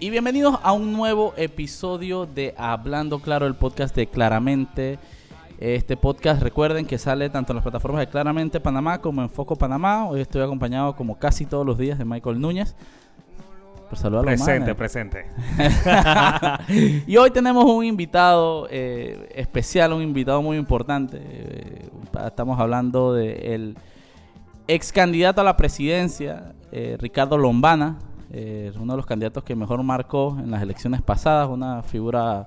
y bienvenidos a un nuevo episodio de Hablando Claro, el podcast de Claramente. Este podcast, recuerden que sale tanto en las plataformas de Claramente Panamá como en Foco Panamá. Hoy estoy acompañado, como casi todos los días, de Michael Núñez. Por saludar presente, presente. y hoy tenemos un invitado eh, especial, un invitado muy importante. Eh, estamos hablando del ex candidato a la presidencia, eh, Ricardo Lombana. Uno de los candidatos que mejor marcó en las elecciones pasadas, una figura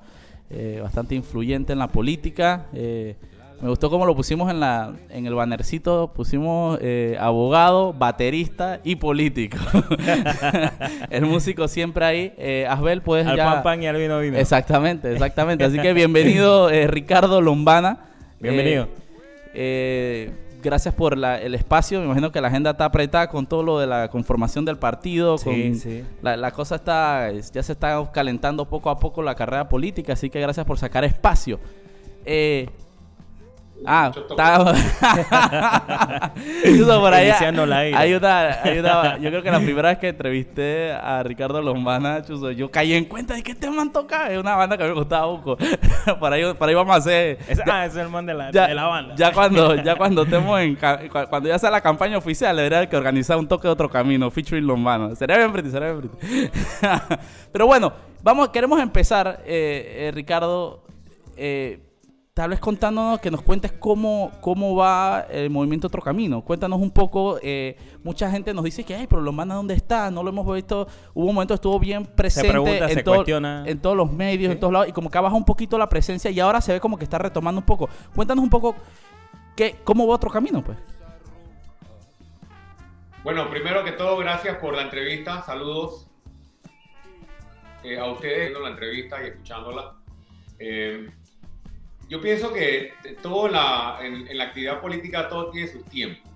eh, bastante influyente en la política. Eh, me gustó cómo lo pusimos en, la, en el bannercito, pusimos eh, abogado, baterista y político. el músico siempre ahí. Eh, Asbel, puedes al pan pan y al vino vino. Exactamente, exactamente. Así que bienvenido Ricardo Lombana. Bienvenido gracias por el espacio. Me imagino que la agenda está apretada con todo lo de la conformación del partido. Sí, sí. La, cosa está, ya se está calentando poco a poco la carrera política, así que gracias por sacar espacio. Eh, Ah, está. por ahí. Ayuda, Yo creo que la primera vez que entrevisté a Ricardo Lombana, Chuso, yo caí en cuenta de que este man toca. Es una banda que me gustaba poco. por, ahí, por ahí vamos a hacer. ah, es el man de la, de la banda. Ya cuando, ya cuando estemos en. Cuando ya sea la campaña oficial, debería que organizar un toque de otro camino, featuring Lombana. Sería bien pretty, sería bien pretty. Pero bueno, vamos, queremos empezar, eh, eh, Ricardo. Eh, tal vez contándonos, que nos cuentes cómo, cómo va el movimiento Otro Camino. Cuéntanos un poco, eh, mucha gente nos dice que, ay, pero lo manda dónde está, no lo hemos visto. Hubo un momento estuvo bien presente en, en, todos los medios, en todos lados, y como que ha bajado un poquito la presencia y ahora se ve como que está retomando un poco. Cuéntanos un poco qué, cómo va Otro Camino, pues. Bueno, primero que todo, gracias por la entrevista. Saludos eh, a ustedes viendo la entrevista y escuchándola. Eh, yo pienso que todo en, la, en, la actividad política todo tiene sus tiempos.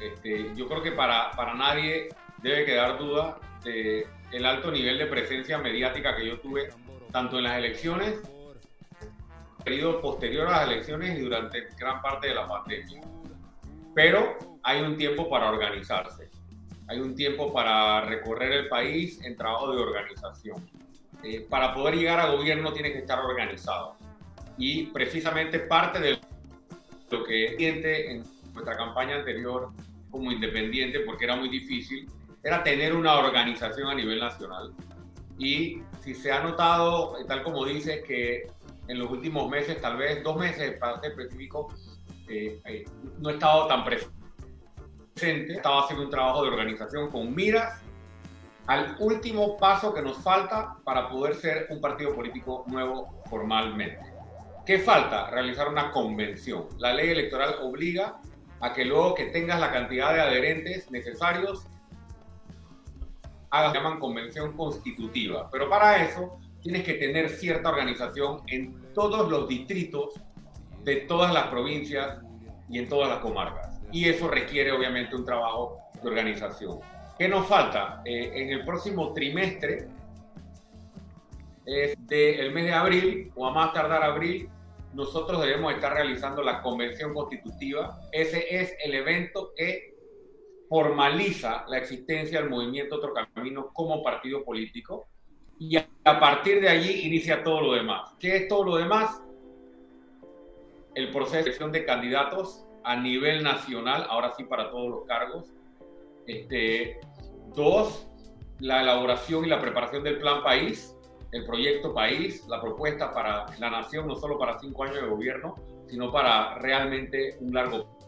Este, yo creo que para, para nadie debe quedar duda de el alto nivel de presencia mediática que yo tuve tanto en las elecciones, periodo posterior a las elecciones y durante gran parte de la pandemia. Pero hay un tiempo para organizarse, hay un tiempo para recorrer el país en trabajo de organización. Eh, para poder llegar a gobierno tiene que estar organizado y precisamente parte de lo que siente en nuestra campaña anterior como independiente, porque era muy difícil, era tener una organización a nivel nacional. Y si se ha notado, tal como dices, que en los últimos meses, tal vez dos meses para ser específico, eh, eh, no he estado tan presente, estaba haciendo un trabajo de organización con miras al último paso que nos falta para poder ser un partido político nuevo formalmente. ¿Qué falta? Realizar una convención. La ley electoral obliga a que luego que tengas la cantidad de adherentes necesarios, hagas llaman convención constitutiva. Pero para eso tienes que tener cierta organización en todos los distritos de todas las provincias y en todas las comarcas. Y eso requiere obviamente un trabajo de organización. ¿Qué nos falta? Eh, en el próximo trimestre, es del mes de abril o a más tardar abril, nosotros debemos estar realizando la convención constitutiva. Ese es el evento que formaliza la existencia del movimiento Otro Camino como partido político y a partir de allí inicia todo lo demás. ¿Qué es todo lo demás? El proceso de selección de candidatos a nivel nacional, ahora sí para todos los cargos. Este, dos, la elaboración y la preparación del plan país el proyecto país, la propuesta para la nación, no solo para cinco años de gobierno, sino para realmente un largo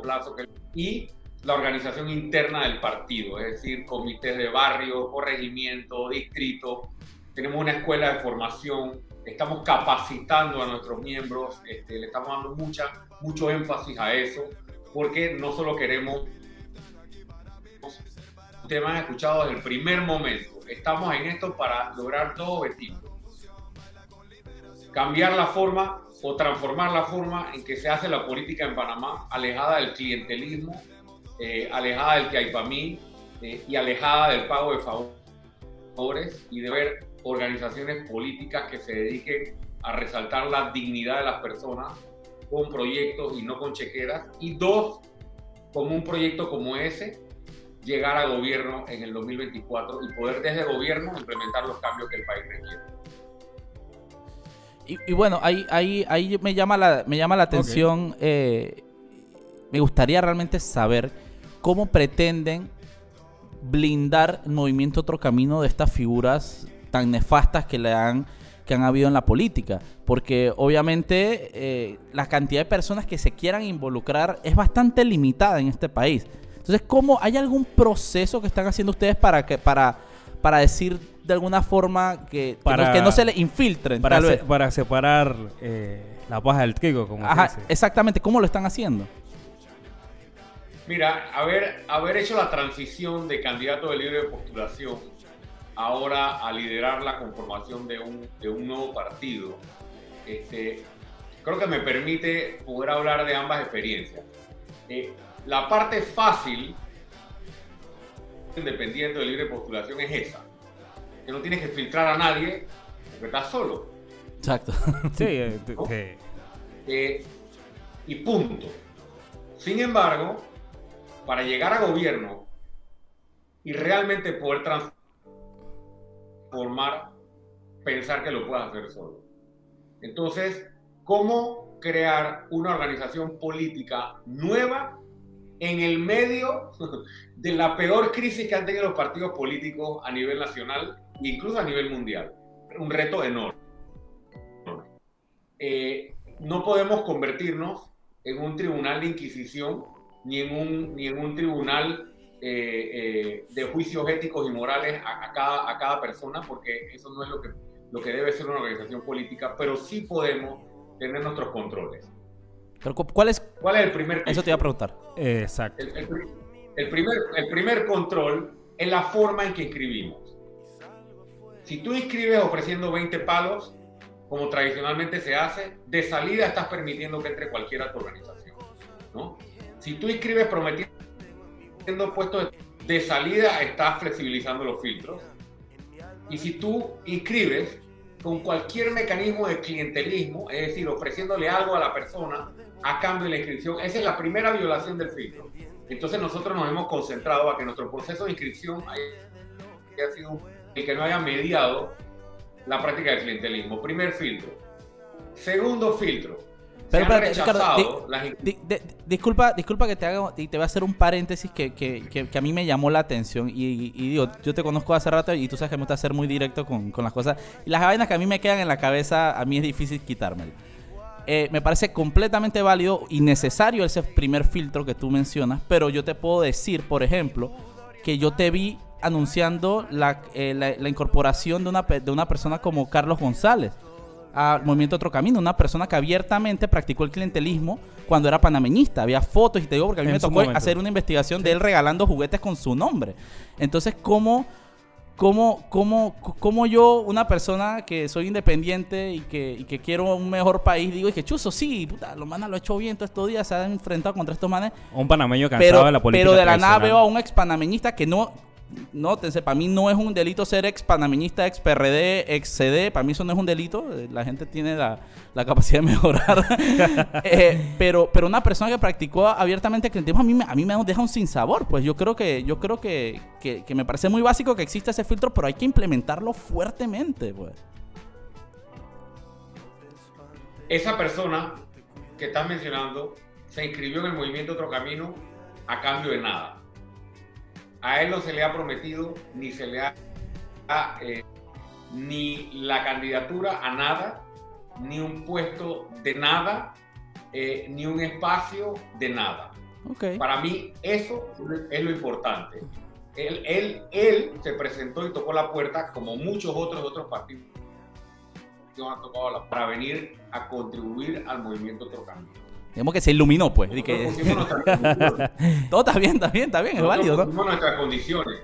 plazo. Y la organización interna del partido, es decir, comités de barrio, corregimiento, distrito. Tenemos una escuela de formación, estamos capacitando a nuestros miembros, este, le estamos dando mucha, mucho énfasis a eso, porque no solo queremos, ustedes me han escuchado desde el primer momento, estamos en esto para lograr dos objetivos. Cambiar la forma o transformar la forma en que se hace la política en Panamá, alejada del clientelismo, eh, alejada del que hay para mí eh, y alejada del pago de favores y de ver organizaciones políticas que se dediquen a resaltar la dignidad de las personas con proyectos y no con chequeras. Y dos, con un proyecto como ese, llegar a gobierno en el 2024 y poder desde gobierno implementar los cambios que el país requiere. Y, bueno, ahí, ahí, ahí me llama la, me llama la atención, eh, me gustaría realmente saber cómo pretenden blindar el movimiento Otro Camino de estas figuras tan nefastas que le han que han habido en la política, porque obviamente eh, la cantidad de personas que se quieran involucrar es bastante limitada en este país. Entonces, ¿cómo hay algún proceso que están haciendo ustedes para que para para decir de alguna forma que, que, no, se le infiltren? Para, para separar eh, la paja del trigo, como Ajá, Exactamente, ¿cómo lo están haciendo? Mira, haber, haber hecho la transición de candidato de libre postulación ahora a liderar la conformación de un, de un nuevo partido, este, creo que me permite poder hablar de ambas experiencias. Eh, la parte fácil, independiente de libre postulación, es esa. Que no tienes que filtrar a nadie porque estás solo. Exacto. sí, eh, eh, y punto. Sin embargo, para llegar a gobierno y realmente poder transformar, pensar que lo puedas hacer solo. Entonces, ¿cómo crear una organización política nueva en el medio de la peor crisis que han tenido los partidos políticos a nivel nacional incluso a nivel mundial? Un reto enorme. Eh, no podemos convertirnos en un tribunal de inquisición ni en un, ni en un tribunal eh, eh, de juicios éticos y morales a, cada, a cada persona, porque eso no es lo que, lo que debe ser una organización política, pero sí podemos tener nuestros controles. Pero ¿cuál es, ¿Cuál es el primer? Eso te iba a preguntar. exacto. El, primer, el primer control es la forma en que inscribimos. Si tú inscribes ofreciendo 20 palos, como tradicionalmente se hace, de salida estás permitiendo que entre cualquiera a tu organización. ¿no? Si tú inscribes prometiendo puestos de salida, estás flexibilizando los filtros. Y si tú inscribes con cualquier mecanismo de clientelismo, es decir, ofreciéndole algo a la persona a cambio de la inscripción, esa es la primera violación del filtro. Entonces nosotros nos hemos concentrado a que nuestro proceso de inscripción haya sido el que no haya mediado la práctica del clientelismo. Primer filtro. Segundo filtro, pero, disculpa, disculpa que te haga y te voy a hacer un paréntesis que, que, que, a mí me llamó la atención y, digo, yo te conozco hace rato y tú sabes que me gusta ser muy directo con, con, las cosas y las vainas que a mí me quedan en la cabeza a mí es difícil quitármelo. Eh, me parece completamente válido y necesario ese primer filtro que tú mencionas, pero yo te puedo decir, por ejemplo, que yo te vi anunciando la, eh, la, la incorporación de una, de una persona como Carlos González al Movimiento Otro Camino, una persona que abiertamente practicó el clientelismo cuando era panameñista. Había fotos y te digo porque a mí me tocó hacer una investigación de él regalando juguetes con su nombre. Entonces, ¿cómo, cómo, cómo, cómo yo, una persona que soy independiente y que, que quiero un mejor país, digo, y que chuzo, sí, puta, los manes lo ha hecho bien todos estos días, se han enfrentado contra estos manes. Un panameño cansado de la política. Pero de la nada veo a un ex panameñista que no nótense, para mí no es un delito ser ex panameñista, ex PRD, ex CD, para mí eso no es un delito, eh, la gente tiene la, capacidad de mejorar. Eh, pero, pero una persona que practicó abiertamente el a mí, a mí me deja un sinsabor, pues yo creo que, yo creo que, que, me parece muy básico que exista ese filtro, pero hay que implementarlo fuertemente, pues. Esa persona que estás mencionando se inscribió en el movimiento Otro Camino a cambio de nada a él no se le ha prometido ni se le ha eh, ni la candidatura a nada, ni un puesto de nada, eh, ni un espacio de nada. Para mí eso es lo importante. Él, él, él se presentó y tocó la puerta como muchos otros otros partidos han tocado la, para venir a contribuir al movimiento Otro Digamos que se iluminó, pues. Que... Todo está bien, está bien, está bien, es válido, ¿no? pusimos nuestras condiciones.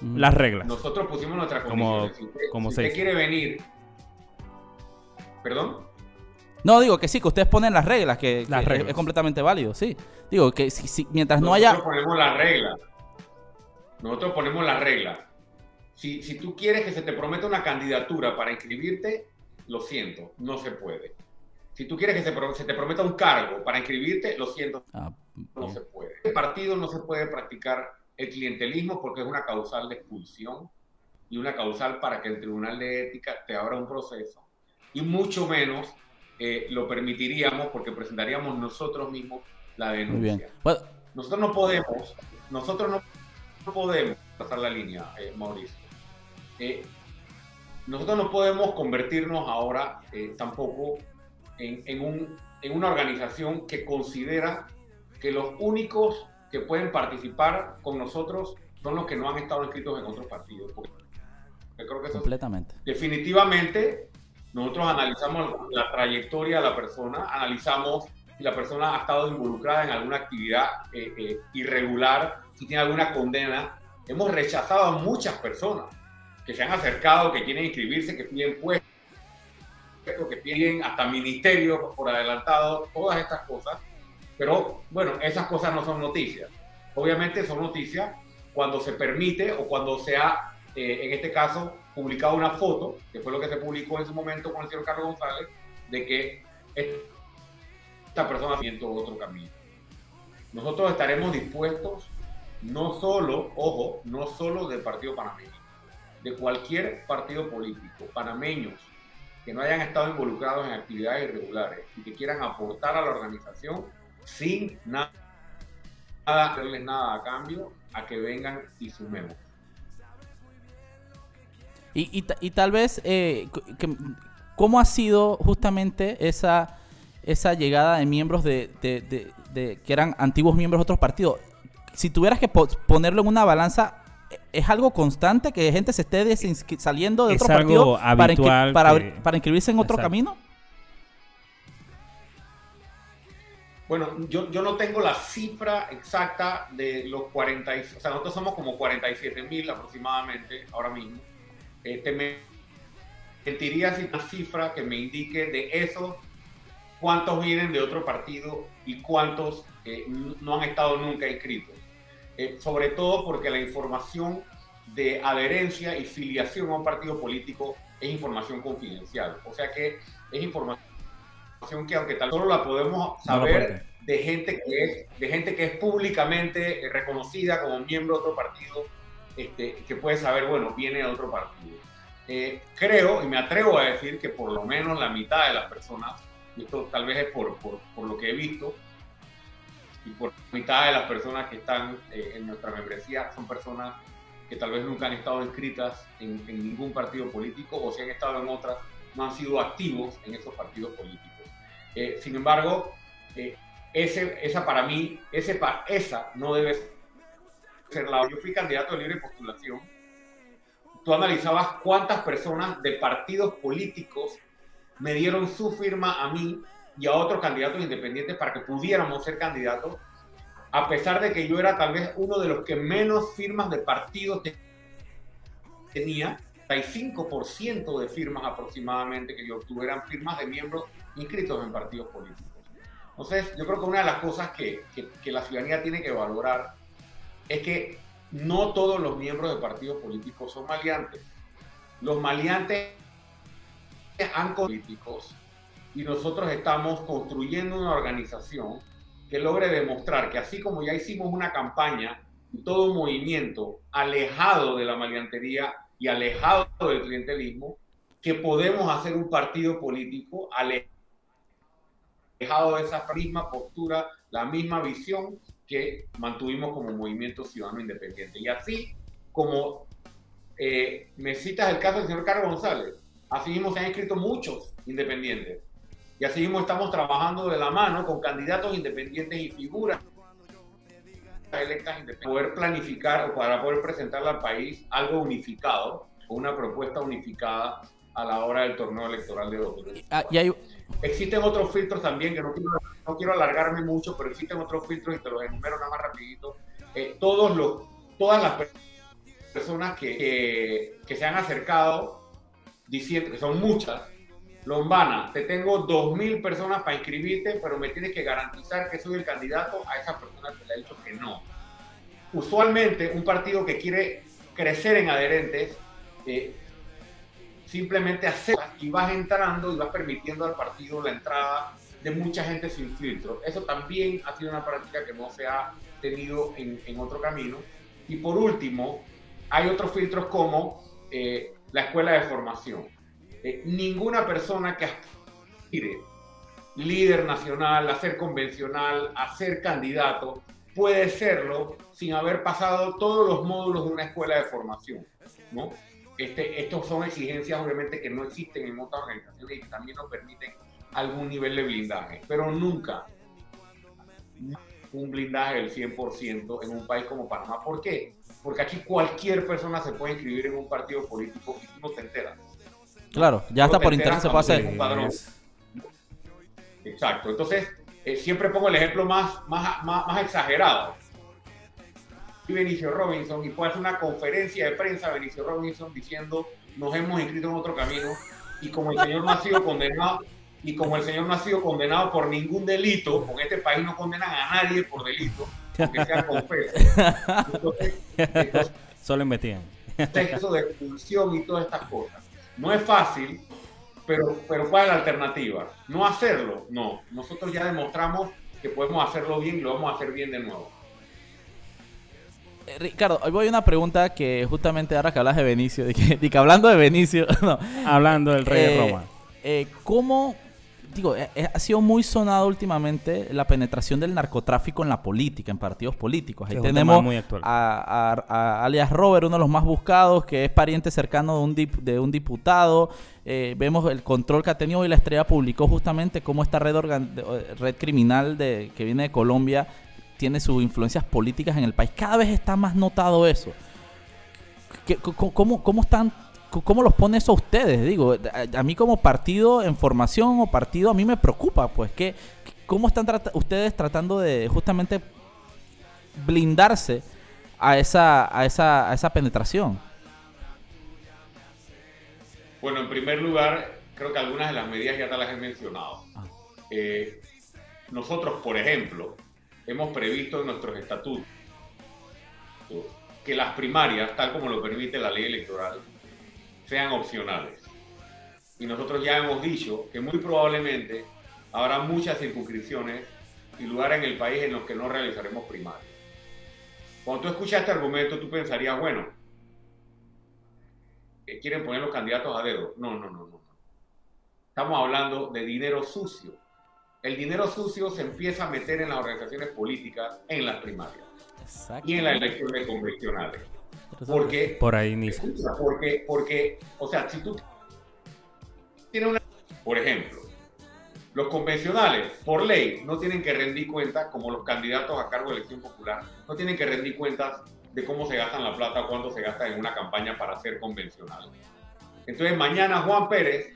Mm. Las reglas. Nosotros pusimos nuestras condiciones. Como, si usted, quiere venir. ¿Perdón? No, digo que sí, que ustedes ponen las reglas, que, Es, completamente válido, sí. Digo que si, mientras no haya. Nosotros ponemos las reglas. Nosotros ponemos las reglas. Si, si tú quieres que se te prometa una candidatura para inscribirte, lo siento, no se puede. Si tú quieres que se, te prometa un cargo para inscribirte, lo siento, ah, no se puede. El partido no se puede practicar el clientelismo porque es una causal de expulsión y una causal para que el Tribunal de Ética te abra un proceso, y mucho menos eh, lo permitiríamos porque presentaríamos nosotros mismos la denuncia. Muy bien. Nosotros no podemos, nosotros no podemos pasar la línea, eh, Mauricio. Eh, nosotros no podemos convertirnos ahora tampoco en, en, un, en una organización que considera que los únicos que pueden participar con nosotros son los que no han estado inscritos en otros partidos. creo que Completamente. definitivamente, nosotros analizamos la trayectoria de la persona, analizamos si la persona ha estado involucrada en alguna actividad eh, eh, irregular, si tiene alguna condena. Hemos rechazado a muchas personas que se han acercado, que quieren inscribirse, que piden puestos, que piden hasta ministerios por adelantado, todas estas cosas pero bueno, esas cosas no son noticias. Obviamente son noticias cuando se permite o cuando se ha, eh, en este caso, publicado una foto, que fue lo que se publicó en su momento con el señor Carlos González, de que esta persona siente otro camino. Nosotros estaremos dispuestos, no solo, ojo, no solo del Partido Panameño, de cualquier partido político, panameños que no hayan estado involucrados en actividades irregulares y que quieran aportar a la organización, sin nada, hacerles nada a cambio, a que vengan y sumemos. Y, y, tal vez, eh, ¿cómo ha sido justamente esa, esa llegada de miembros de, que eran antiguos miembros de otros partidos? Si tuvieras que ponerlo en una balanza, ¿es algo constante que gente se esté saliendo de otro partido para, para, para, inscribirse en otro camino? Bueno, yo, yo no tengo la cifra exacta de los 40, o sea, nosotros somos como 47 mil aproximadamente ahora mismo. Este me mentiría si una cifra que me indique de esos cuántos vienen de otro partido y cuántos eh, no han estado nunca inscritos. Eh, sobre todo porque la información de adherencia y filiación a un partido político es información confidencial. O sea que es información que aunque tal solo la podemos saber de gente que es de gente que es públicamente reconocida como miembro de otro partido este, que puede saber bueno viene de otro partido eh, creo y me atrevo a decir que por lo menos la mitad de las personas y esto tal vez es por, por, por lo que he visto y por mitad de las personas que están eh, en nuestra membresía son personas que tal vez nunca han estado inscritas en, en ningún partido político o si han estado en otras no han sido activos en esos partidos políticos eh, sin embargo, eh, ese, esa para mí, ese, esa no debe ser la... Yo fui candidato de libre postulación. Tú analizabas cuántas personas de partidos políticos me dieron su firma a mí y a otros candidatos independientes para que pudiéramos ser candidatos, a pesar de que yo era tal vez uno de los que menos firmas de partidos tenía, 35% de firmas aproximadamente que yo obtuve eran firmas de miembros inscritos en partidos políticos. Entonces, yo creo que una de las cosas que, que, la ciudadanía tiene que valorar es que no todos los miembros de partidos políticos son maleantes. Los maleantes han políticos y nosotros estamos construyendo una organización que logre demostrar que así como ya hicimos una campaña y todo un movimiento alejado de la maleantería y alejado del clientelismo, que podemos hacer un partido político alejado dejado esa misma postura, la misma visión que mantuvimos como movimiento ciudadano independiente. Y así como eh, me citas el caso del señor Carlos González, así mismo se han inscrito muchos independientes. Y así mismo estamos trabajando de la mano con candidatos independientes y figuras electas independientes, para poder planificar o para poder presentarle al país algo unificado, una propuesta unificada a la hora del torneo electoral de 2024. Ah, hay, Existen otros filtros también, que no quiero, no quiero alargarme mucho, pero existen otros filtros y te los enumero nada más rapidito. Eh, todos los, todas las personas que, que, se han acercado diciendo que son muchas, Lombana, te tengo 2.000 personas para inscribirte, pero me tienes que garantizar que soy el candidato. A esa persona se le ha dicho que no. Usualmente, un partido que quiere crecer en adherentes eh, simplemente aceptas y vas entrando y vas permitiendo al partido la entrada de mucha gente sin filtro. Eso también ha sido una práctica que no se ha tenido en, en otro camino. Y por último, hay otros filtros como eh, la escuela de formación. Eh, ninguna persona que aspire líder nacional, a ser convencional, a ser candidato, puede serlo sin haber pasado todos los módulos de una escuela de formación. ¿no? Este, estos son exigencias obviamente que no existen en otras organizaciones y que también nos permiten algún nivel de blindaje, pero nunca un blindaje del 100% en un país como Panamá. ¿Por qué? Porque aquí cualquier persona se puede inscribir en un partido político y tú no te enteras. Claro, ya está por internet se puede hacer. Exacto, entonces eh, siempre pongo el ejemplo más, más, más, más exagerado. Y Benicio Robinson, y puede hacer una conferencia de prensa, Benicio Robinson, diciendo, nos hemos inscrito en otro camino, y como el señor no ha sido condenado, y como el señor no ha sido condenado por ningún delito, con este país no condenan a nadie por delito, aunque sea confeso. Entonces, Solo investigan. Eso de expulsión y todas estas cosas. No es fácil, pero, pero ¿cuál es la alternativa? ¿No hacerlo? No. Nosotros ya demostramos que podemos hacerlo bien y lo vamos a hacer bien de nuevo. Eh, Ricardo, hoy voy a una pregunta que justamente ahora que hablas de Benicio, de que, hablando de Benicio, no. hablando del rey de eh, Roma. Eh, ¿Cómo digo, eh, eh, ha sido muy sonado últimamente la penetración del narcotráfico en la política, en partidos políticos. Ahí tenemos a, alias Robert, uno de los más buscados, que es pariente cercano de un, de un diputado. Eh, vemos el control que ha tenido y la estrella publicó justamente cómo esta red, red criminal de, que viene de Colombia tiene sus influencias políticas en el país. Cada vez está más notado eso. ¿Cómo, cómo están ¿Cómo los pone eso a ustedes? Digo, a, mí como partido en formación o partido, a mí me preocupa, pues, que ¿cómo están ustedes tratando de justamente blindarse a esa, a esa, a esa penetración? Bueno, en primer lugar, creo que algunas de las medidas ya te las he mencionado. Ah. Eh, nosotros, por ejemplo, hemos previsto en nuestros estatutos que las primarias, tal como lo permite la ley electoral, sean opcionales. Y nosotros ya hemos dicho que muy probablemente habrá muchas circunscripciones y lugares en el país en los que no realizaremos primarias. Cuando tú escuchas este argumento, tú pensarías, bueno, quieren poner los candidatos a dedo. No, no, no, no. Estamos hablando de dinero sucio. El dinero sucio se empieza a meter en las organizaciones políticas en las primarias y en las elecciones convencionales. Porque, por ahí ni porque, porque, o sea, si tú tienes una, por ejemplo, los convencionales, por ley, no tienen que rendir cuentas, como los candidatos a cargo de elección popular, no tienen que rendir cuentas de cómo se gastan la plata o cuánto se gasta en una campaña para ser convencional. Entonces, mañana Juan Pérez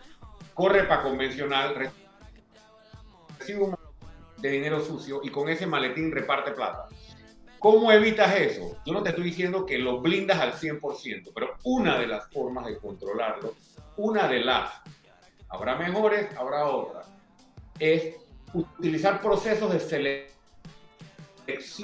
corre para convencional, recibe un de dinero sucio y con ese maletín reparte plata. ¿Cómo evitas eso? Yo no te estoy diciendo que lo blindas al 100%, pero una de las formas de controlarlo, una de las, habrá mejores, habrá otras, es utilizar procesos de selección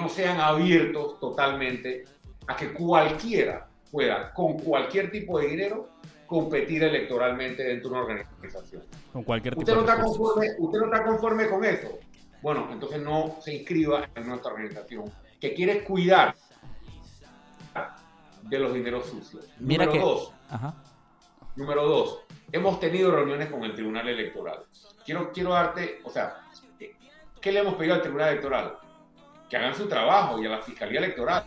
no sean abiertos totalmente a que cualquiera pueda, con cualquier tipo de dinero, competir electoralmente dentro de una organización. Con cualquier tipo ¿Usted no, está conforme, ¿Usted no está conforme con eso? Bueno, entonces no se inscriba en nuestra organización que quiere cuidar de los dineros sucios. Mira número que... dos. Número dos. Hemos tenido reuniones con el Tribunal Electoral. Quiero, quiero darte, o sea, ¿qué le hemos pedido al Tribunal Electoral? Que hagan su trabajo y a la Fiscalía Electoral.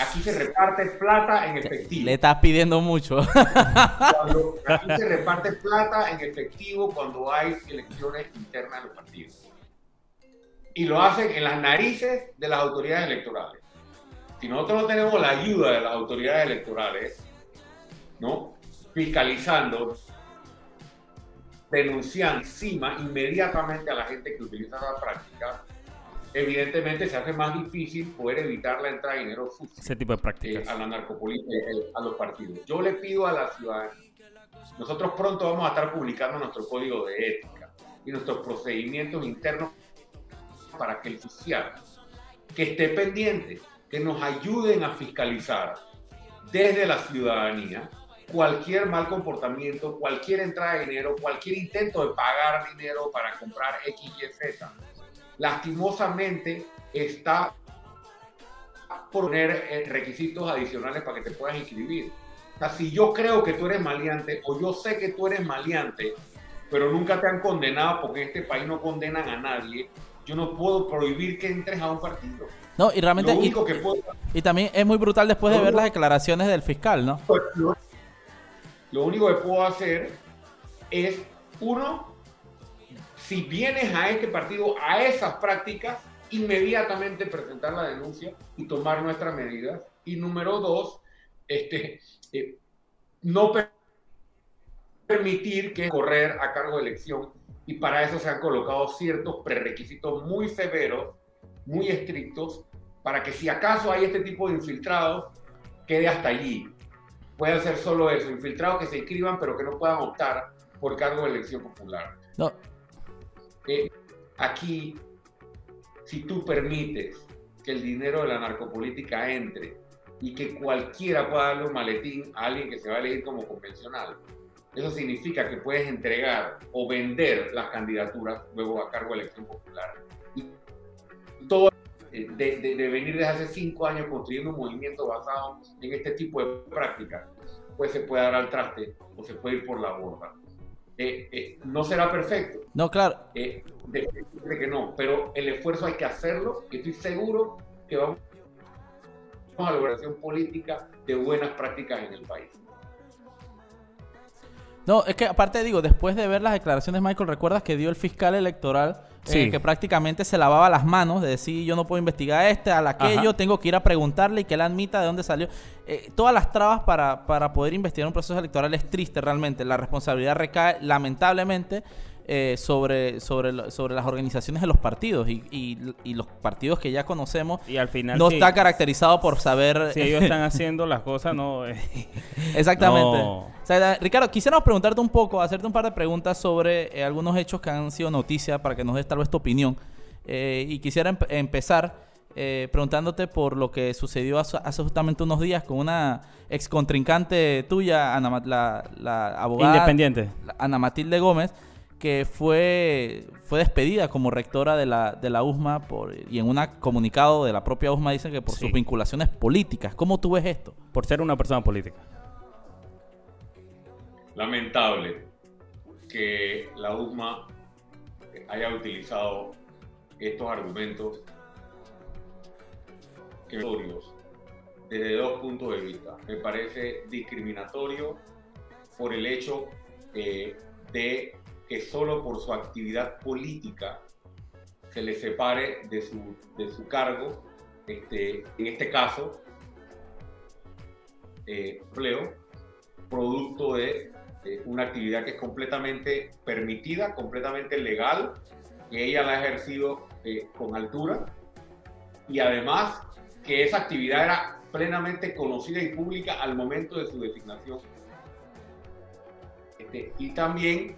Aquí se reparte plata en efectivo. Le estás pidiendo mucho. aquí se reparte plata en efectivo cuando hay elecciones internas de los partidos y lo hacen en las narices de las autoridades electorales. Si nosotros no tenemos la ayuda de las autoridades electorales, ¿no? Fiscalizando, denunciando encima inmediatamente a la gente que utiliza esa práctica, evidentemente se hace más difícil poder evitar la entrada de dinero sucio Ese tipo de prácticas. Eh, a la narcopolítica, eh, a los partidos. Yo le pido a la ciudadanía, nosotros pronto vamos a estar publicando nuestro código de ética y nuestros procedimientos internos para que el oficial que esté pendiente, que nos ayuden a fiscalizar desde la ciudadanía cualquier mal comportamiento, cualquier entrada de dinero, cualquier intento de pagar dinero para comprar X, Y, Z. Lastimosamente está poner eh, requisitos adicionales para que te puedas inscribir. O sea, si yo creo que tú eres maleante o yo sé que tú eres maleante, pero nunca te han condenado porque en este país no condenan a nadie, yo no puedo prohibir que entres a un partido. No, y realmente. Lo único y, que puedo, y también es muy brutal después de ver las declaraciones del fiscal, ¿no? lo, lo único que puedo hacer es, uno, si vienes a este partido, a esas prácticas, inmediatamente presentar la denuncia y tomar nuestras medidas. Y número dos, este, eh, no per- permitir que correr a cargo de elección. Y para eso se han colocado ciertos prerequisitos muy severos, muy estrictos, para que si acaso hay este tipo de infiltrados, quede hasta allí. Puede ser solo eso, infiltrados que se inscriban, pero que no puedan optar por cargo de elección popular. No, Eh, aquí, si tú permites que el dinero de la narcopolítica entre y que cualquiera pueda darle un maletín a alguien que se va a elegir como convencional, eso significa que puedes entregar o vender las candidaturas luego a cargo de elección popular. Y todo eh, de, de- de venir desde hace cinco años construyendo un movimiento basado en este tipo de prácticas, pues se puede dar al traste o se puede ir por la borda. Eh, eh, no será perfecto, no, claro. eh, definitivamente que no, pero el esfuerzo hay que hacerlo y estoy seguro que vamos a lograr acción política de buenas prácticas en el país. No, es que aparte digo, después de ver las declaraciones, Michael, ¿recuerdas que dio el fiscal electoral? eh, Sí. que prácticamente se lavaba las manos de decir yo no puedo investigar a este, al aquello, Ajá. tengo que ir a preguntarle y que él admita de dónde salió. Eh, todas las trabas para, para poder investigar un proceso electoral es triste realmente. La responsabilidad recae lamentablemente eh, sobre, sobre, lo- sobre las organizaciones de los partidos y, y- y los partidos que ya conocemos. Y al final, No sí, está caracterizado por saber si ellos están haciendo las cosas, no. eh, Exactamente. No. O sea, Ricardo, quisiéramos preguntarte un poco, hacerte un par de preguntas sobre eh, algunos hechos que han sido noticia para que nos des tal vez tu opinión. Eh, y quisiera empe- empezar eh, preguntándote por lo que sucedió hace, hace justamente unos días con una ex contrincante tuya, Ana, la, la abogada Independiente. Ana Matilde Gómez, que fue, fue despedida como rectora de la, de la USMA por, y en un comunicado de la propia USMA dicen que por Sí. sus vinculaciones políticas. ¿Cómo tú ves esto? Por ser una persona política. Lamentable que la USMA haya utilizado estos argumentos que desde dos puntos de vista. Me parece discriminatorio por el hecho eh, de que solo por su actividad política se le separe de su, de su cargo, este, en este caso, eh, producto de, de una actividad que es completamente permitida, completamente legal, que ella la ha ejercido eh, con altura y además que esa actividad era plenamente conocida y pública al momento de su designación. Este, y también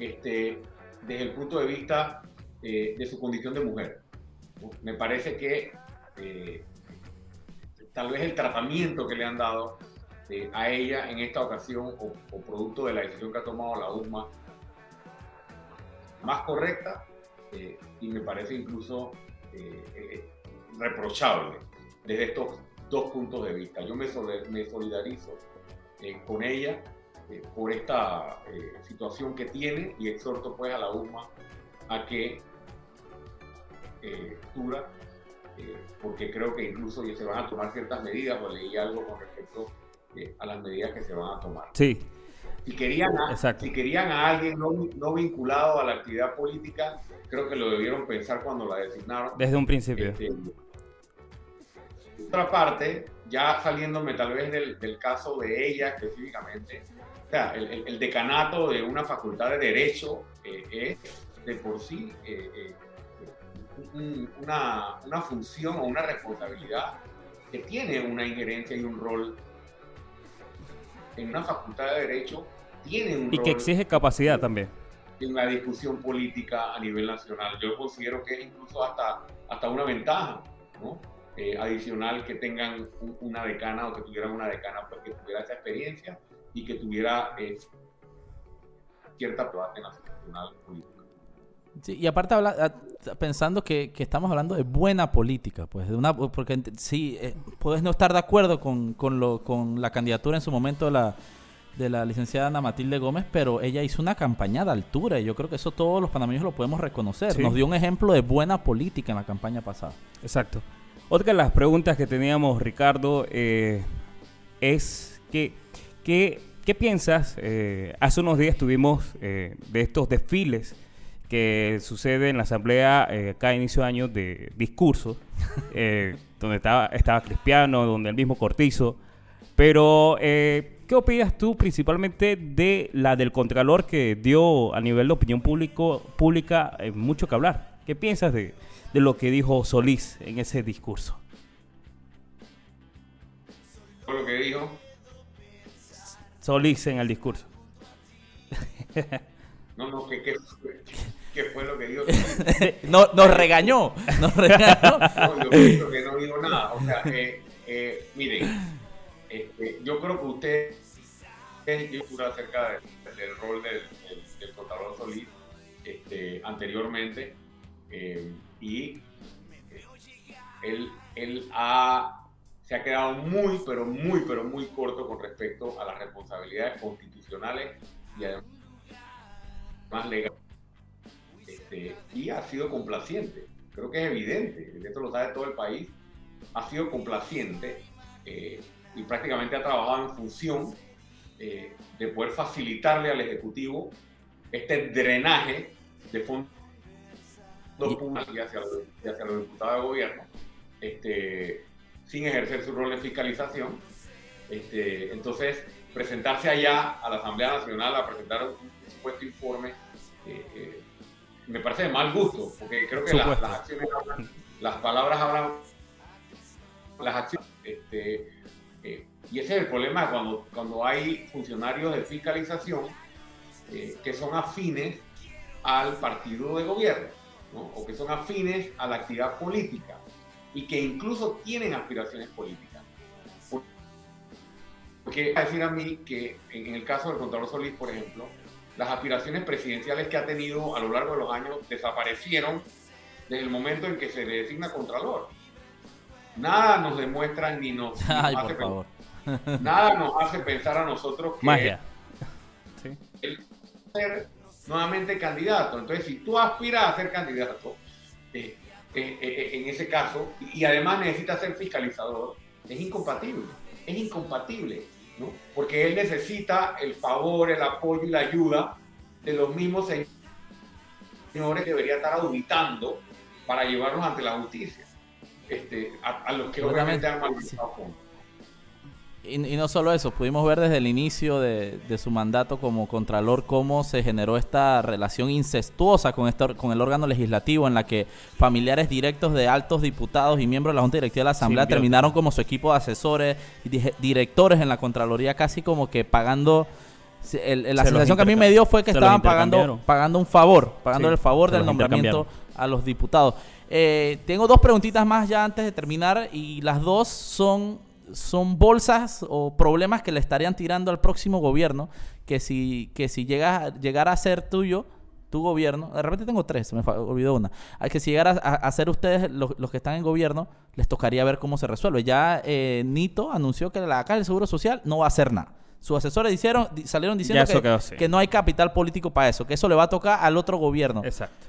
este, desde el punto de vista eh, de su condición de mujer. Me parece que eh, tal vez el tratamiento que le han dado eh, a ella en esta ocasión o, o producto de la decisión que ha tomado la UMA más correcta eh, y me parece incluso eh, reprochable desde estos dos puntos de vista. Yo me, me solidarizo eh, con ella eh, por esta eh, situación que tiene y exhorto pues a la UMA a que eh, dura, eh, porque creo que incluso ya se van a tomar ciertas medidas, o leí algo con respecto eh, a las medidas que se van a tomar. Sí, Si querían, a, Exacto. si querían a alguien no, no vinculado a la actividad política, creo que lo debieron pensar cuando la designaron. desde un principio. Este, otra parte, ya saliéndome tal vez del, del caso de ella específicamente, o sea, el, el- el decanato de una facultad de Derecho eh, es de por sí eh, eh, un- una, una función o una responsabilidad que tiene una injerencia y un rol en una facultad de Derecho, tiene un Y rol que exige capacidad también. en la discusión política a nivel nacional. Yo considero que es incluso hasta, hasta una ventaja ¿no? Eh, adicional que tengan un- una decana o que tuvieran una decana pues, que tuviera esa experiencia y que tuviera eh, cierta debate nacional político. Sí, y aparte habla, ah, pensando que, que estamos hablando de buena política, pues, de una, porque sí, eh, puedes no estar de acuerdo con, con, lo, con la candidatura en su momento de la, de la licenciada Ana Matilde Gómez, pero ella hizo una campaña de altura y yo creo que eso todos los panameños lo podemos reconocer. Sí. Nos dio un ejemplo de buena política en la campaña pasada. Exacto. Otra de las preguntas que teníamos, Ricardo, eh, es que, ¿qué piensas? Eh, hace unos días tuvimos eh, de estos desfiles que sucede en la Asamblea eh, cada inicio de año de discurso, eh, donde estaba, estaba Cristiano, donde el mismo Cortizo. Pero, eh, ¿qué opinas tú principalmente de la del Contralor que dio a nivel de opinión público, pública eh, mucho que hablar? ¿Qué piensas de, de lo que dijo Solís en ese discurso? Lo que dijo, Solís en el discurso. no, no, ¿qué, qué, fue- qué fue lo que dijo? no, nos regañó, nos regañó. No, yo pienso que no digo nada. O sea, eh, eh, miren, este, yo creo que usted yo juro acerca del, del rol del, del, del contador Solís este, anteriormente eh, y eh, él, él ha, se ha quedado muy, pero muy, pero muy corto con respecto a las responsabilidades constitucionales y además legales. Este, y ha sido complaciente. Creo que es evidente, esto lo sabe todo el país. Ha sido complaciente eh, y prácticamente ha trabajado en función eh, de poder facilitarle al Ejecutivo este drenaje de fondos públicos hacia, hacia los diputados de gobierno, este, sin ejercer su rol de fiscalización. Este, entonces, presentarse allá a la Asamblea Nacional a presentar un supuesto informe eh, eh, me parece de mal gusto, porque creo que las acciones hablan, las palabras hablan, las acciones. Este, eh, y ese es el problema cuando, cuando hay funcionarios de fiscalización que son afines al partido de gobierno, ¿no? o que son afines a la actividad política y que incluso tienen aspiraciones políticas. Porque a decir a mí que en el caso del Contralor Solís, por ejemplo, las aspiraciones presidenciales que ha tenido a lo largo de los años desaparecieron desde el momento en que se le designa Contralor. Nada nos demuestra ni nos, Ay, hace por favor. pen- nada nos hace pensar a nosotros que Magia. Sí. ser nuevamente candidato. Entonces, si tú aspiras a ser candidato, eh, eh, eh, en ese caso, y, además necesitas ser fiscalizador, es incompatible. Es incompatible, ¿no? Porque él necesita el favor, el apoyo y la ayuda de los mismos señores que debería estar auditando para llevarlos ante la justicia. Este, a, a los que obviamente han malversado fondos. Y, y no solo eso, pudimos ver desde el inicio de, de su mandato como Contralor cómo se generó esta relación incestuosa con, este, con el órgano legislativo en la que familiares directos de altos diputados y miembros de la Junta Directiva de la Asamblea terminaron como su equipo de asesores y directores en la Contraloría casi como que pagando... el- el- la Se sensación que a mí me dio fue que estaban pagando, pagando un favor, pagando Sí, el favor del nombramiento a los diputados. Eh, tengo dos preguntitas más ya antes de terminar y las dos son, son bolsas o problemas que le estarían tirando al próximo gobierno que si, que si llega, llegara a ser tuyo, tu gobierno, de repente tengo tres, se me olvidó una, a que si llegara a, a ser ustedes los, los que están en gobierno, les tocaría ver cómo se resuelve. Ya eh, Nito anunció que la Caja del Seguro Social no va a hacer nada. Sus asesores salieron diciendo quedó que no hay capital político para eso, que eso le va a tocar al otro gobierno. Exacto.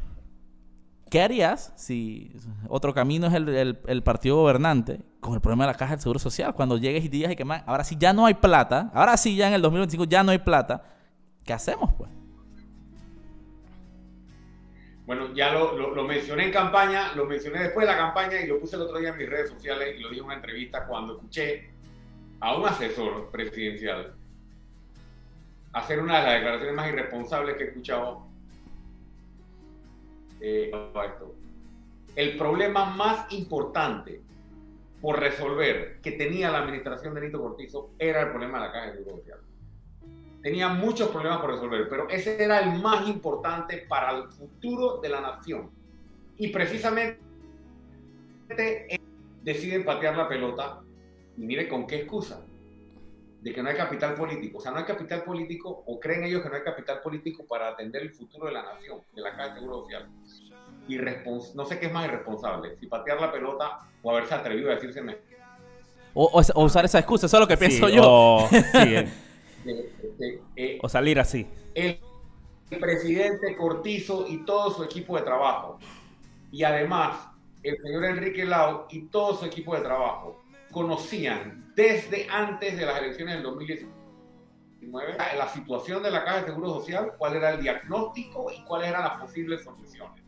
¿Qué harías si otro camino es el, el- partido gobernante con el problema de la caja del Seguro Social? Cuando llegues y digas y que man, ahora sí ya no hay plata, ahora sí ya en el 2025 ya no hay plata, ¿qué hacemos pues? Bueno, ya lo, lo- lo mencioné en campaña, lo mencioné después de la campaña y lo puse el otro día en mis redes sociales y lo dije en una entrevista cuando escuché a un asesor presidencial hacer una de las declaraciones más irresponsables que he escuchado. Eh. El problema más importante por resolver que tenía la administración de Nito Cortizo era el problema de la caja de seguro social tenía muchos problemas por resolver, pero ese era el más importante para el futuro de la nación. Y precisamente eh, deciden patear la pelota, y mire con qué excusa. De que no hay capital político. O sea, no hay capital político, o creen ellos que no hay capital político para atender el futuro de la nación, de la Caja de Seguro Social. Y no sé qué es más irresponsable, si patear la pelota o haberse atrevido a decirse o, o, usar esa excusa, eso es lo que pienso yo. O, eh. Eh, o salir así. El, el presidente Cortizo y todo su equipo de trabajo. Y además, el señor Enrique Lau y todo su equipo de trabajo conocían desde antes de las elecciones del 2019 la situación de la Caja de Seguro Social, cuál era el diagnóstico y cuáles eran las posibles soluciones.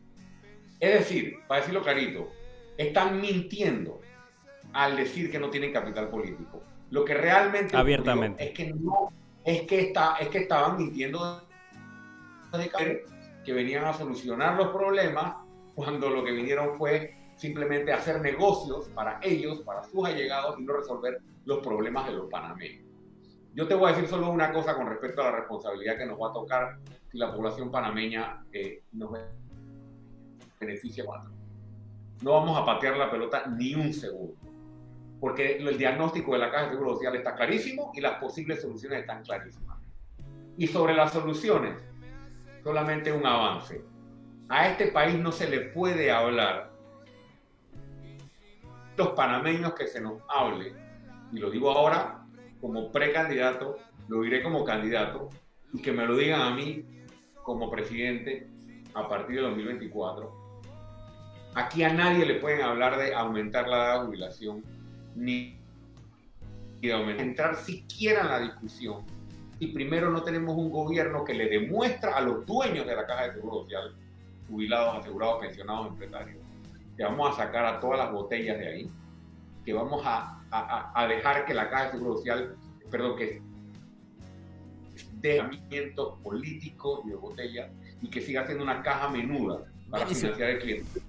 Es decir, para decirlo clarito, están mintiendo al decir que no tienen capital político. Lo que realmente abiertamente es que no es que está es que estaban mintiendo de que venían a solucionar los problemas cuando lo que vinieron fue simplemente hacer negocios para ellos, para sus allegados y no resolver los problemas de los panameños. Yo te voy a decir solo una cosa con respecto a la responsabilidad que nos va a tocar si la población panameña eh, nos beneficia más. No vamos a patear la pelota ni un segundo, porque el diagnóstico de la Caja de Seguro Social está clarísimo y las posibles soluciones están clarísimas. Y sobre las soluciones, solamente un avance. A este país no se le puede hablar los panameños que se nos hable, y lo digo ahora como precandidato, lo diré como candidato, y que me lo digan a mí como presidente a partir de 2024. Aquí a nadie le pueden hablar de aumentar la edad de jubilación, ni de aumentar, entrar siquiera en la discusión. Y primero no tenemos un gobierno que le demuestra a los dueños de la caja de seguro social, jubilados, asegurados, pensionados, empresarios, que vamos a sacar a todas las botellas de ahí, que vamos a, a, dejar que la Caja de Seguro Social, perdón, que de político y de botella y que siga siendo una caja menuda para financiar el cliente,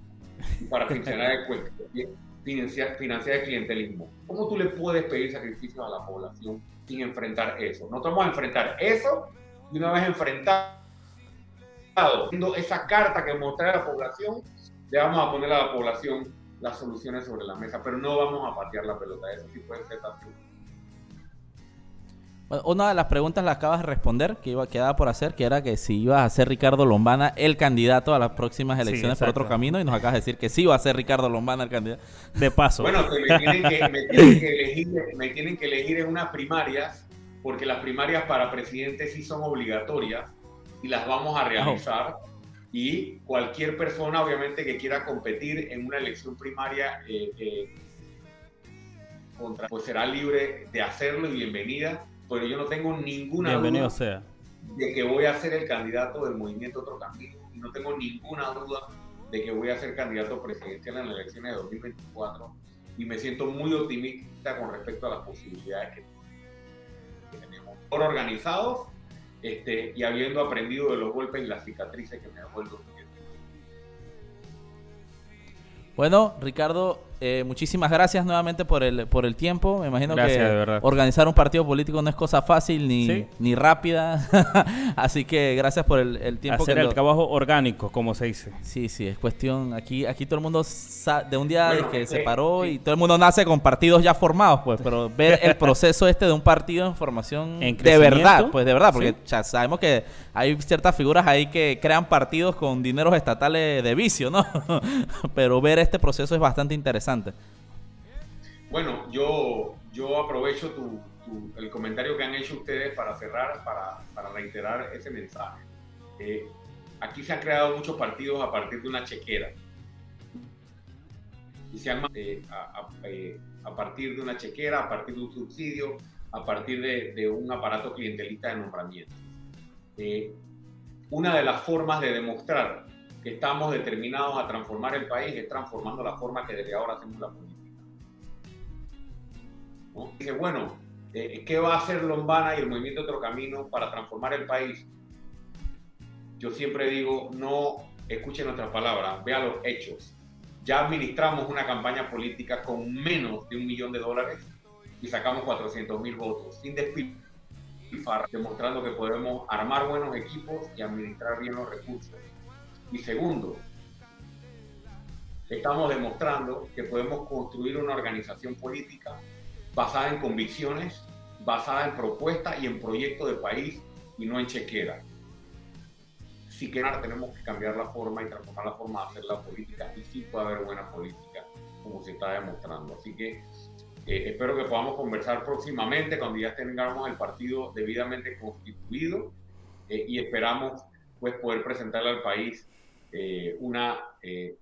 para financiar el, financiar, financiar el clientelismo. ¿Cómo tú le puedes pedir sacrificios a la población sin enfrentar eso? No vamos a enfrentar eso y una vez enfrentado, esa carta que mostré a la población, le vamos a poner a la población las soluciones sobre la mesa, pero no vamos a patear la pelota. Eso sí puede ser una de las preguntas la acabas de responder, que iba quedaba por hacer, que era que si iba a ser Ricardo Lombana el candidato a las próximas elecciones por otro camino, y nos acabas de decir que sí iba a ser Ricardo Lombana el candidato. De paso. Bueno, me, tienen que, me, tienen que elegir, me tienen que elegir en unas primarias, porque las primarias para presidente sí son obligatorias y las vamos a realizar y cualquier persona obviamente que quiera competir en una elección primaria eh, eh, contra, pues será libre de hacerlo y bienvenida, pero yo no tengo ninguna duda sea. de que voy a ser el candidato del movimiento Otro Camino y no tengo ninguna duda de que voy a ser candidato presidencial en las elecciones de 2024 y me siento muy optimista con respecto a las posibilidades que, tenemos. Por organizados este, y habiendo aprendido de los golpes y las cicatrices que me ha vuelto. Bueno, Ricardo, eh, muchísimas gracias nuevamente por el, por el tiempo. Me imagino que organizar un partido político no es cosa fácil ni, ni rápida. Así que gracias por el, tiempo. Hacer el trabajo orgánico, como se dice. Sí, sí, es cuestión. Aquí aquí todo el mundo de un día que se paró y todo el mundo nace con partidos ya formados, pues. Pero ver el proceso este de un partido en formación de verdad, pues de verdad, porque ya sabemos que hay ciertas figuras ahí que crean partidos con dineros estatales de vicio, ¿no? Pero ver este proceso es bastante interesante. Bueno, yo, yo aprovecho tu, el comentario que han hecho ustedes para cerrar, para, para reiterar ese mensaje. Eh, aquí se han creado muchos partidos a partir de una chequera. Y se han, eh, eh, a, partir de una chequera, a partir de un subsidio, a partir de, de un aparato clientelista de nombramiento. una de las formas de demostrar que estamos determinados a transformar el país es transformando la forma que desde ahora hacemos la política. ¿No? Dice, bueno, eh, ¿qué va a hacer Lombana y el Movimiento Otro Camino para transformar el país? Yo siempre digo, no escuche nuestras palabras, vea los hechos. Ya administramos una campaña política con menos de un millón de dólares y sacamos 400 mil votos, sin despilfarrar, demostrando que podemos armar buenos equipos y administrar bien los recursos. Y segundo, estamos demostrando que podemos construir una organización política basada en convicciones basada en propuestas y en proyectos de país y no en chequera. Si queremos, tenemos que cambiar la forma y transformar la forma de hacer la política y sí puede haber buena política, como se está demostrando. Así que eh, espero que podamos conversar próximamente cuando ya tengamos el partido debidamente constituido eh, y esperamos pues poder presentarle al país eh, una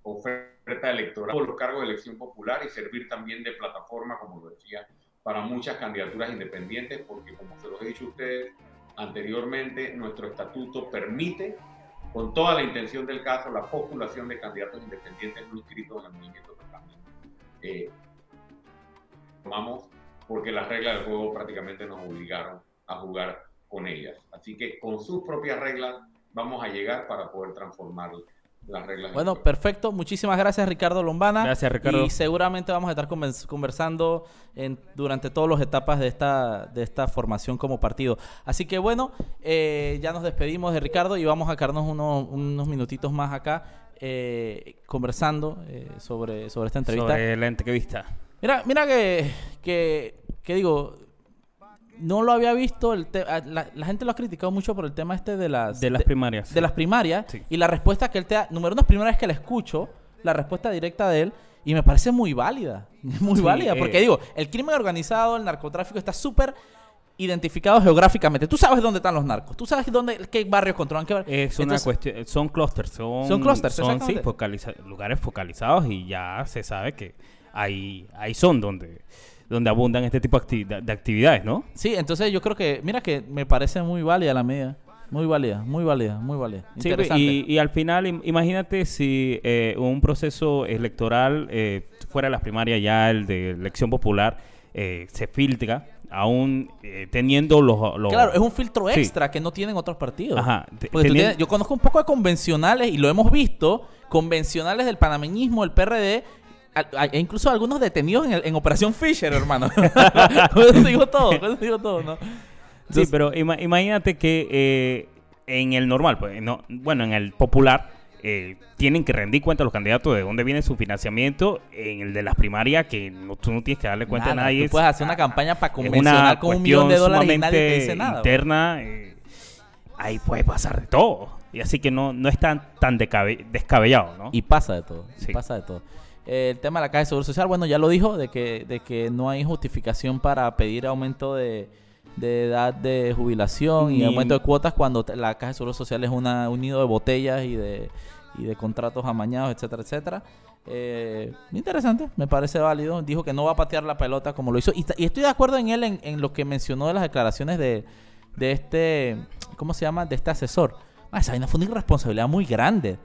oferta electoral por los cargos de elección popular y servir también de plataforma, como lo decía, para muchas candidaturas independientes, porque como se los he dicho a ustedes anteriormente, nuestro estatuto permite, con toda la intención del caso, la postulación de candidatos independientes no inscritos en el movimiento de cambio. Eh, tomamos porque las reglas del juego prácticamente nos obligaron a jugar con ellas. Así que con sus propias reglas vamos a llegar para poder transformar las reglas. Bueno, perfecto. Muchísimas gracias Ricardo Lombana. Gracias Ricardo. Y seguramente vamos a estar conversando en, durante todas las etapas de esta, de esta formación como partido. Así que bueno, eh, ya nos despedimos de Ricardo y vamos a quedarnos unos, unos minutitos más acá eh, conversando eh, sobre, sobre esta entrevista. Sobre la entrevista. Mira, mira que, que, que digo, no lo había visto. El la, la, gente lo ha criticado mucho por el tema este de las... De las primarias. De las primarias. Y la respuesta que él te da... Número uno, es primera vez que la escucho. La respuesta directa de él. Y me parece muy válida. Muy válida. Porque eh, digo, el crimen organizado, el narcotráfico está súper identificado geográficamente. Tú sabes dónde están los narcos. Tú sabes dónde, qué barrios controlan. Qué barrios. Es una cuestión... Son clusters. Son, son clusters, Son, sí, focaliza lugares focalizados y ya se sabe que ahí, ahí son donde donde abundan este tipo de actividades, ¿no? Sí, entonces yo creo que, mira que me parece muy válida la medida. Muy válida, muy válida, muy válida. Sí, y, y, al final, imagínate si eh, un proceso electoral eh, fuera las primarias ya el de elección popular eh, se filtra aún eh, teniendo los, los, Claro, es un filtro extra que no tienen otros partidos. Ajá. Tienes, yo conozco un poco de convencionales y lo hemos visto, convencionales del panameñismo, del PRD, e incluso algunos detenidos en, en Operación Fisher, hermano. con eso digo todo, con eso digo todo, ¿no? sí, pero ima imagínate que eh, en el normal, pues, no, bueno, en el popular, eh, tienen que rendir cuenta a los candidatos de dónde viene su financiamiento. En el de las primarias, que no, tú no tienes que darle cuenta nada, a nadie. Tú puedes hacer una campanya para convencional con un millón de dólares y nadie te dice nada. interna, eh, ahí puede pasar de todo. Y así que no, no es tan, tan descabellado, ¿no? Y pasa de todo. Sí. Y pasa de todo el tema de la Caja de Seguro Social, bueno, ya lo dijo, de que, de que no hay justificación para pedir aumento de, edad de jubilación y aumento de cuotas cuando la Caja de Seguro Social es una, un nido de botellas y de, y de contratos amañados, etcétera, etcétera. Eh, interesante, me parece válido. Dijo que no va a patear la pelota como lo hizo. Y, estoy de acuerdo en él en, lo que mencionó de las declaraciones de, de este, ¿cómo se llama? De este asesor. Ah, esa vaina fue una irresponsabilidad muy grande.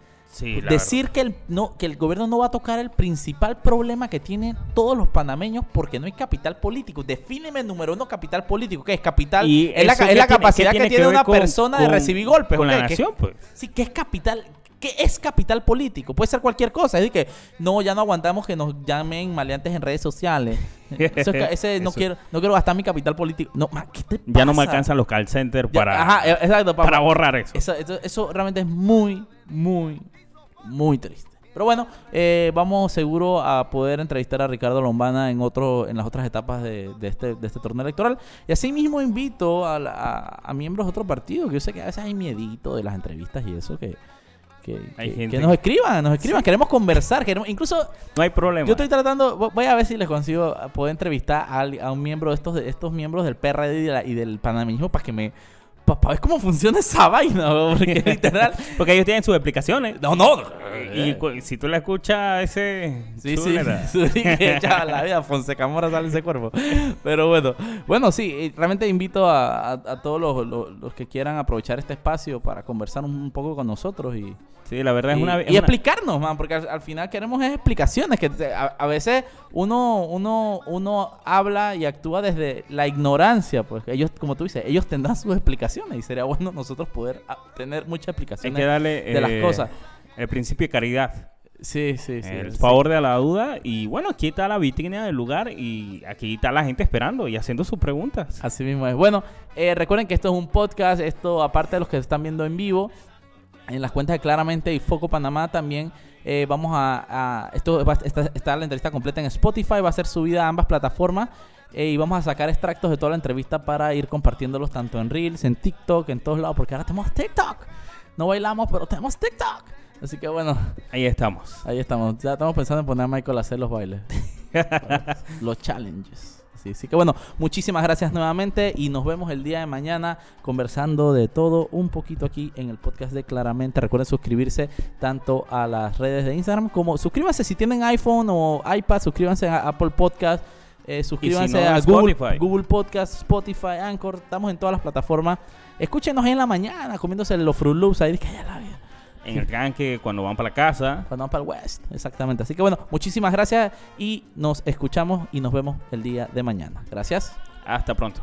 Decir que el, no, que el gobierno no va a tocar el principal problema que tienen todos los panameños porque no hay capital político. Defíneme número uno capital político, que es capital. Y es la, es la capacidad que tiene una persona de recibir golpes. Con la nación, pues. Sí, que es capital. ¿Qué es capital político? Puede ser cualquier cosa. Es decir, que no, ya no aguantamos que nos llamen maleantes en redes sociales. Eso es, ese no quiero no quiero gastar mi capital político. No, ¿qué te pasa? Ya no me alcanzan los call centers para, ajá, exacto, para, para borrar eso. Eso, eso. eso realmente es muy, muy, muy triste. Pero bueno, eh, vamos seguro a poder entrevistar a Ricardo Lombana en otro, en las otras etapas de, de, este, de este torneo electoral. Y así mismo invito a, a, a, miembros de otro partido, que yo sé que a veces hay miedito de las entrevistas y eso, que, que, que, que nos escriban, nos escriban. Sí. Queremos conversar, queremos, incluso... No hay problema. Yo estoy tratando, voy a ver si les consigo poder entrevistar a, a un miembro de estos, de estos miembros del PRD y, de la, y del panameñismo para que me papá, ¿ves cómo funciona esa vaina? Porque literal. Porque ellos tienen sus explicaciones. No, no. Y, y si tú le escuchas ese. Sí, sí. sí ya, la vida, Fonseca Mora sale ese cuerpo. Pero bueno, bueno, sí, realmente invito a, a, a todos los, los, los, que quieran aprovechar este espacio para conversar un, un poco con nosotros y. Sí, la verdad y, es una... y una... explicarnos, man, porque al, al, final queremos es explicaciones, que a, a, veces uno, uno, uno habla y actúa desde la ignorancia, pues ellos, como tú dices, ellos tendrán sus explicaciones y sería bueno nosotros poder tener muchas explicaciones Hay que darle, de eh, las cosas. El principio de caridad. Sí, sí, sí. El sí. favor de la duda. Y bueno, aquí está la vitrina del lugar y aquí está la gente esperando y haciendo sus preguntas. Así mismo es. Bueno, eh, recuerden que esto es un podcast. Esto, aparte de los que están viendo en vivo, en las cuentas de Claramente y Foco Panamá también eh, vamos a, a esto va, está, está, la entrevista completa en Spotify va a ser subida a ambas plataformas eh, y vamos a sacar extractos de toda la entrevista para ir compartiéndolos tanto en Reels, en TikTok, en todos lados, porque ahora tenemos TikTok. No bailamos, pero tenemos TikTok. Así que bueno, Ahí estamos. ahí estamos. Ya estamos pensando en poner a Michael a hacer los bailes. los challenges. Sí, así que bueno, muchísimas gracias nuevamente y nos vemos el día de mañana conversando de todo un poquito aquí en el podcast de Claramente. Recuerden suscribirse tanto a las redes de Instagram como suscríbanse si tienen iPhone o iPad, suscríbanse a Apple Podcast. eh, suscríbanse no, a Google. Google Podcast, Spotify, Anchor. Estamos en todas las plataformas. Escúchenos en la mañana comiéndose los Fruit Loops ahí. Que ya la vida. En el tanque, cuando van para la casa. Cuando van para el West, exactamente. Así que bueno, muchísimas gracias y nos escuchamos y nos vemos el día de mañana. Gracias. Hasta pronto.